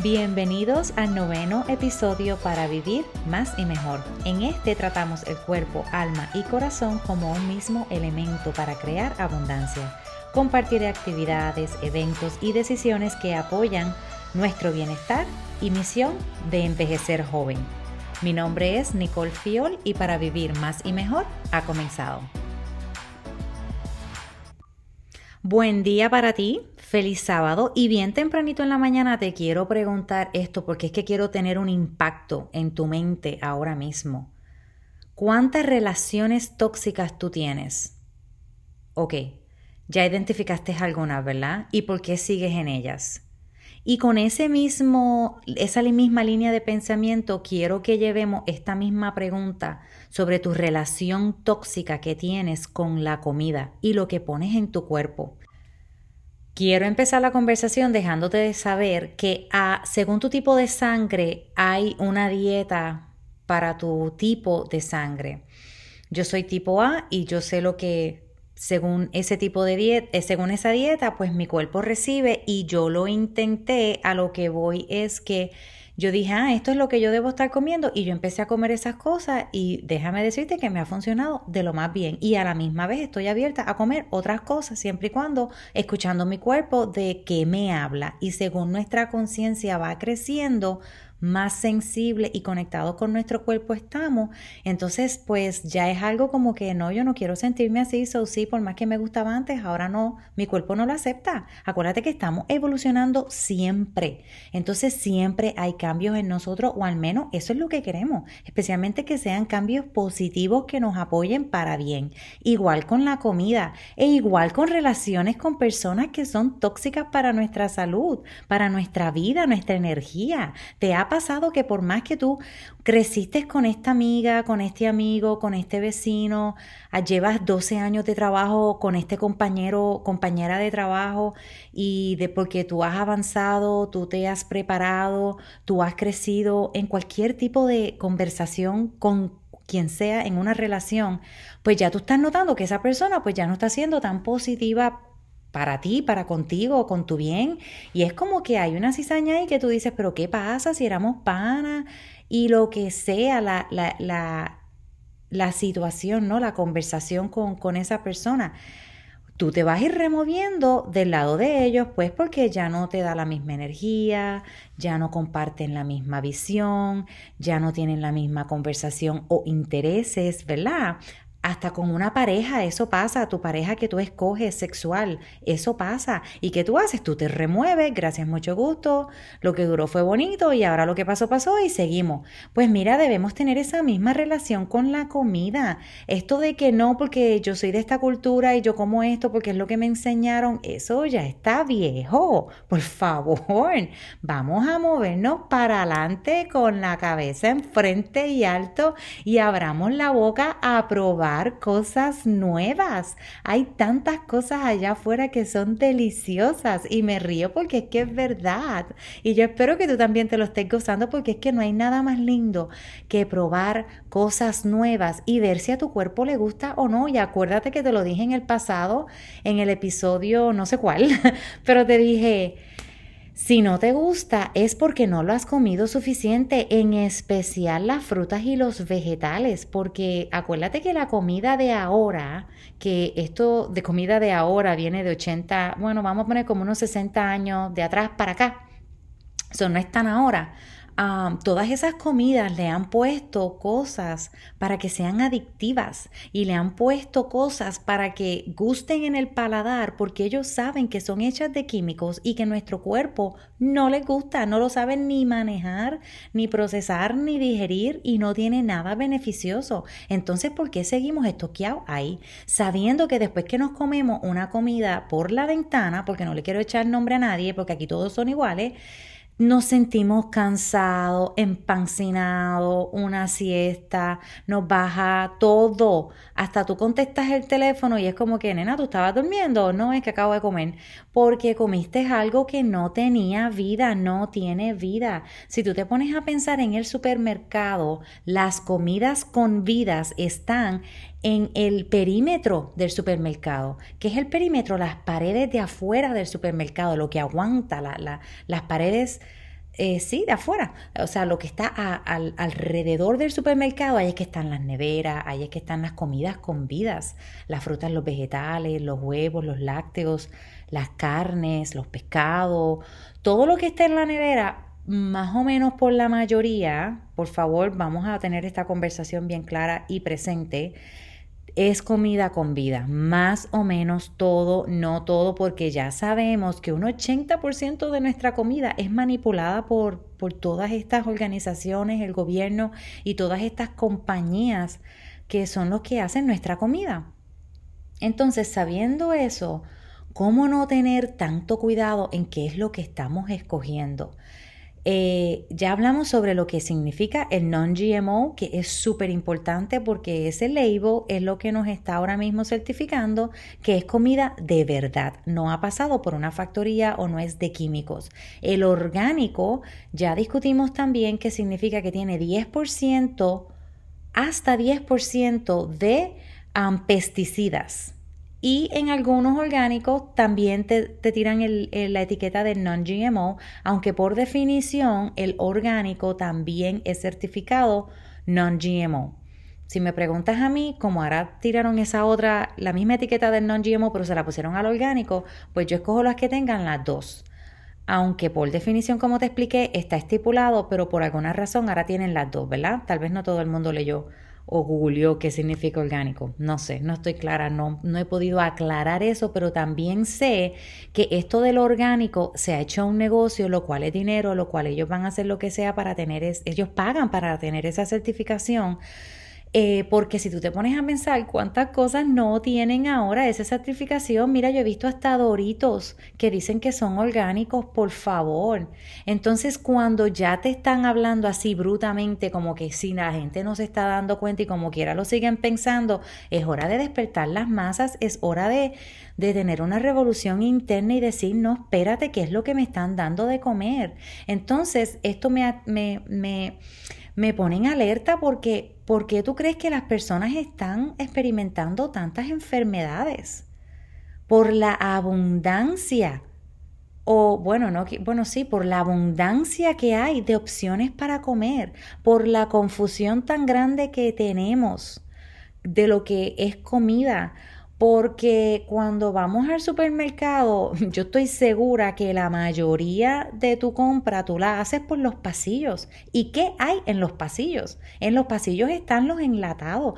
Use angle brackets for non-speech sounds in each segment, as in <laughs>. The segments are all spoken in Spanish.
Bienvenidos al noveno episodio para vivir más y mejor. En este tratamos el cuerpo, alma y corazón como un mismo elemento para crear abundancia. Compartir actividades, eventos y decisiones que apoyan nuestro bienestar y misión de envejecer joven. Mi nombre es Nicole Fiol y para vivir más y mejor ha comenzado. Buen día para ti, feliz sábado y bien tempranito en la mañana te quiero preguntar esto porque es que quiero tener un impacto en tu mente ahora mismo. ¿Cuántas relaciones tóxicas tú tienes? Ok, ya identificaste algunas, ¿verdad? ¿Y por qué sigues en ellas? Y con ese mismo, esa misma línea de pensamiento, quiero que llevemos esta misma pregunta sobre tu relación tóxica que tienes con la comida y lo que pones en tu cuerpo. Quiero empezar la conversación dejándote de saber que ah, según tu tipo de sangre hay una dieta para tu tipo de sangre. Yo soy tipo A y yo sé lo que según ese tipo de dieta, eh, según esa dieta, pues mi cuerpo recibe y yo lo intenté, a lo que voy es que yo dije, ah, esto es lo que yo debo estar comiendo y yo empecé a comer esas cosas y déjame decirte que me ha funcionado de lo más bien y a la misma vez estoy abierta a comer otras cosas siempre y cuando escuchando mi cuerpo de qué me habla y según nuestra conciencia va creciendo, más sensible y conectado con nuestro cuerpo estamos, entonces pues ya es algo como que no, yo no quiero sentirme así, so sí, por más que me gustaba antes, ahora no, mi cuerpo no lo acepta. Acuérdate que estamos evolucionando siempre, entonces siempre hay cambios en nosotros o al menos eso es lo que queremos, especialmente que sean cambios positivos que nos apoyen para bien. Igual con la comida e igual con relaciones con personas que son tóxicas para nuestra salud, para nuestra vida, nuestra energía. Te ha pasado que por más que tú creciste con esta amiga, con este amigo, con este vecino, ah, llevas 12 años de trabajo con este compañero, compañera de trabajo y de porque tú has avanzado, tú te has preparado, tú has crecido en cualquier tipo de conversación con quien sea en una relación, pues ya tú estás notando que esa persona pues ya no está siendo tan positiva para ti, para contigo, con tu bien. Y es como que hay una cizaña ahí que tú dices, pero ¿qué pasa si éramos panas? Y lo que sea la, la, la, la situación, ¿no? La conversación con, con esa persona. Tú te vas a ir removiendo del lado de ellos, pues porque ya no te da la misma energía, ya no comparten la misma visión, ya no tienen la misma conversación o intereses, ¿verdad? Hasta con una pareja, eso pasa, tu pareja que tú escoges sexual, eso pasa. ¿Y qué tú haces? Tú te remueves, gracias, mucho gusto, lo que duró fue bonito y ahora lo que pasó pasó y seguimos. Pues mira, debemos tener esa misma relación con la comida. Esto de que no, porque yo soy de esta cultura y yo como esto porque es lo que me enseñaron, eso ya está viejo. Por favor, vamos a movernos para adelante con la cabeza enfrente y alto y abramos la boca a probar cosas nuevas. Hay tantas cosas allá afuera que son deliciosas y me río porque es que es verdad. Y yo espero que tú también te lo estés gozando porque es que no hay nada más lindo que probar cosas nuevas y ver si a tu cuerpo le gusta o no. Y acuérdate que te lo dije en el pasado, en el episodio no sé cuál, <laughs> pero te dije si no te gusta es porque no lo has comido suficiente, en especial las frutas y los vegetales, porque acuérdate que la comida de ahora, que esto de comida de ahora viene de 80, bueno, vamos a poner como unos 60 años de atrás para acá, eso no es tan ahora todas esas comidas le han puesto cosas para que sean adictivas y le han puesto cosas para que gusten en el paladar porque ellos saben que son hechas de químicos y que nuestro cuerpo no les gusta, no lo saben ni manejar, ni procesar, ni digerir y no tiene nada beneficioso. Entonces, ¿por qué seguimos estoqueados ahí? Sabiendo que después que nos comemos una comida por la ventana, porque no le quiero echar nombre a nadie, porque aquí todos son iguales, nos sentimos cansados, empancinados, una siesta, nos baja todo. Hasta tú contestas el teléfono y es como que, nena, tú estabas durmiendo. No, es que acabo de comer. Porque comiste algo que no tenía vida, no tiene vida. Si tú te pones a pensar en el supermercado, las comidas con vidas están en el perímetro del supermercado. ¿Qué es el perímetro? Las paredes de afuera del supermercado, lo que aguanta las paredes eh, sí, de afuera. O sea, lo que está alrededor del supermercado, ahí es que están las neveras, ahí es que están las comidas con vidas, las frutas, los vegetales, los huevos, los lácteos, las carnes, los pescados, todo lo que está en la nevera, más o menos por la mayoría, por favor, vamos a tener esta conversación bien clara y presente es comida con vida, más o menos todo, no todo, porque ya sabemos que un 80% de nuestra comida es manipulada por, por todas estas organizaciones, el gobierno y todas estas compañías que son los que hacen nuestra comida. Entonces, sabiendo eso, ¿cómo no tener tanto cuidado en qué es lo que estamos escogiendo? Eh, ya hablamos sobre lo que significa el non-GMO, que es súper importante porque ese label es lo que nos está ahora mismo certificando que es comida de verdad, no ha pasado por una factoría o no es de químicos. El orgánico, ya discutimos también que significa que tiene 10%, hasta 10% de pesticidas. Y en algunos orgánicos también te, tiran la etiqueta de non-GMO, aunque por definición el orgánico también es certificado non-GMO. Si me preguntas a mí, como ahora tiraron esa otra, la misma etiqueta del non-GMO, pero se la pusieron al orgánico, pues yo escojo las que tengan las dos. Aunque por definición, como te expliqué, está estipulado, pero por alguna razón ahora tienen las dos, ¿verdad? Tal vez no todo el mundo leyó o googleó qué significa orgánico. No sé, no estoy clara, no, no he podido aclarar eso, pero también sé que esto del orgánico se ha hecho un negocio, lo cual es dinero, lo cual ellos van a hacer lo que sea para tener, es, ellos pagan para tener esa certificación eh, porque si tú te pones a pensar cuántas cosas no tienen ahora esa certificación, mira, yo he visto hasta doritos que dicen que son orgánicos, por favor. Entonces, cuando ya te están hablando así brutamente, como que si la gente no se está dando cuenta y como quiera lo siguen pensando, es hora de despertar las masas, es hora de, de tener una revolución interna y decir, no, espérate, ¿qué es lo que me están dando de comer? Entonces, esto me, me, me me ponen alerta porque ¿por qué tú crees que las personas están experimentando tantas enfermedades? Por la abundancia o bueno, no, bueno, sí, por la abundancia que hay de opciones para comer, por la confusión tan grande que tenemos de lo que es comida, porque cuando vamos al supermercado, <laughs> yo estoy segura que la mayoría de tu compra tú la haces por los pasillos. ¿Y qué hay en los pasillos? En los pasillos están los enlatados,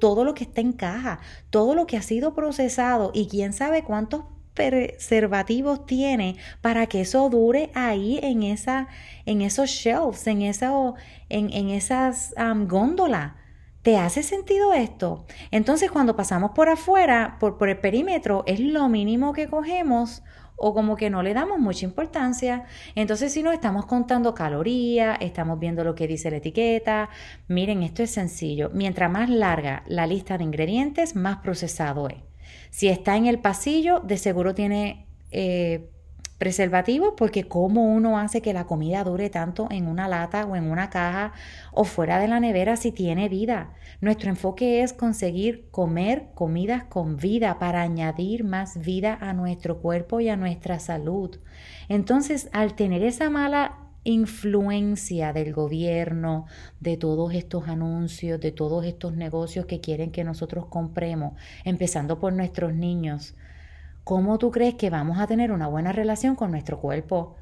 todo lo que está en caja, todo lo que ha sido procesado y quién sabe cuántos preservativos tiene para que eso dure ahí en, esa, en esos shelves, en, en, esas góndolas. ¿Te hace sentido esto? Entonces cuando pasamos por afuera, por, por el perímetro, es lo mínimo que cogemos o como que no le damos mucha importancia. Entonces, si no estamos contando calorías, estamos viendo lo que dice la etiqueta, miren, esto es sencillo. Mientras más larga la lista de ingredientes, más procesado es. Si está en el pasillo, de seguro tiene eh, preservativo porque cómo uno hace que la comida dure tanto en una lata o en una caja o fuera de la nevera si tiene vida. Nuestro enfoque es conseguir comer comidas con vida para añadir más vida a nuestro cuerpo y a nuestra salud. Entonces, al tener esa mala influencia del gobierno, de todos estos anuncios, de todos estos negocios que quieren que nosotros compremos, empezando por nuestros niños, ¿cómo tú crees que vamos a tener una buena relación con nuestro cuerpo?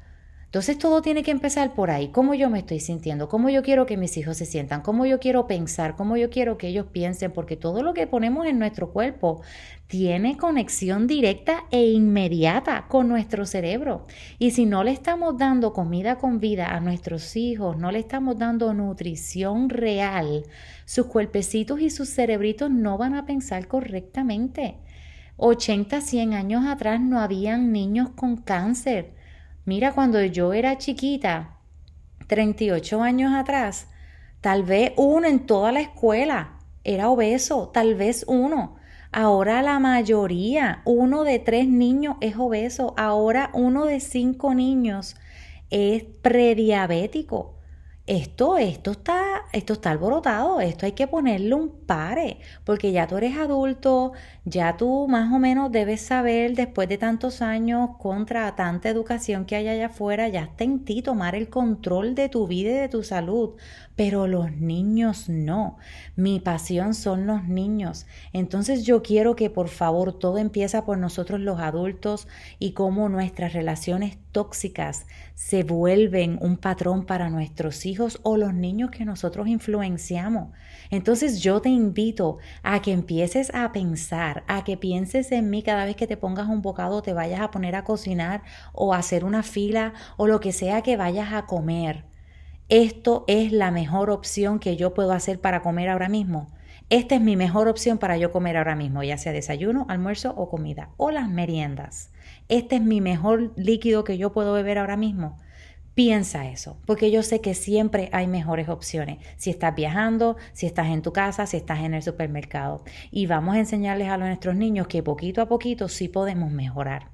Entonces todo tiene que empezar por ahí, cómo yo me estoy sintiendo, cómo yo quiero que mis hijos se sientan, cómo yo quiero pensar, cómo yo quiero que ellos piensen, porque todo lo que ponemos en nuestro cuerpo tiene conexión directa e inmediata con nuestro cerebro. Y si no le estamos dando comida con vida a nuestros hijos, no le estamos dando nutrición real, sus cuerpecitos y sus cerebritos no van a pensar correctamente. 80, 100 años atrás no habían niños con cáncer. Mira, cuando yo era chiquita, 38 años atrás, tal vez uno en toda la escuela era obeso, tal vez uno. Ahora la mayoría, uno de tres niños es obeso. Ahora uno de cinco niños es prediabético. Esto, esto está, esto está alborotado, esto hay que ponerle un pare, porque ya tú eres adulto, ya tú más o menos debes saber después de tantos años contra tanta educación que hay allá afuera, ya está en ti tomar el control de tu vida y de tu salud, pero los niños no. Mi pasión son los niños. Entonces yo quiero que por favor todo empieza por nosotros los adultos y cómo nuestras relaciones tóxicas se vuelven un patrón para nuestros hijos o los niños que nosotros influenciamos. Entonces yo te invito a que empieces a pensar, a que pienses en mí cada vez que te pongas un bocado, te vayas a poner a cocinar o a hacer una fila o lo que sea que vayas a comer. Esto es la mejor opción que yo puedo hacer para comer ahora mismo. Esta es mi mejor opción para yo comer ahora mismo, ya sea desayuno, almuerzo o comida, o las meriendas. Este es mi mejor líquido que yo puedo beber ahora mismo. Piensa eso, porque yo sé que siempre hay mejores opciones. Si estás viajando, si estás en tu casa, si estás en el supermercado. Y vamos a enseñarles a nuestros niños que poquito a poquito sí podemos mejorar.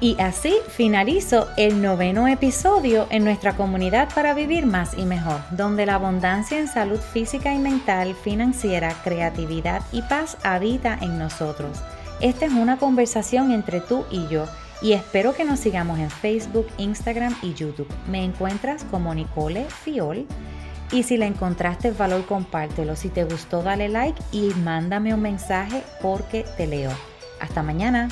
Y así finalizo el noveno episodio en nuestra comunidad para vivir más y mejor, donde la abundancia en salud física y mental, financiera, creatividad y paz habita en nosotros. Esta es una conversación entre tú y yo y espero que nos sigamos en Facebook, Instagram y YouTube. Me encuentras como Nicole Fiol y si la encontraste valor compártelo. Si te gustó dale like y mándame un mensaje porque te leo. Hasta mañana.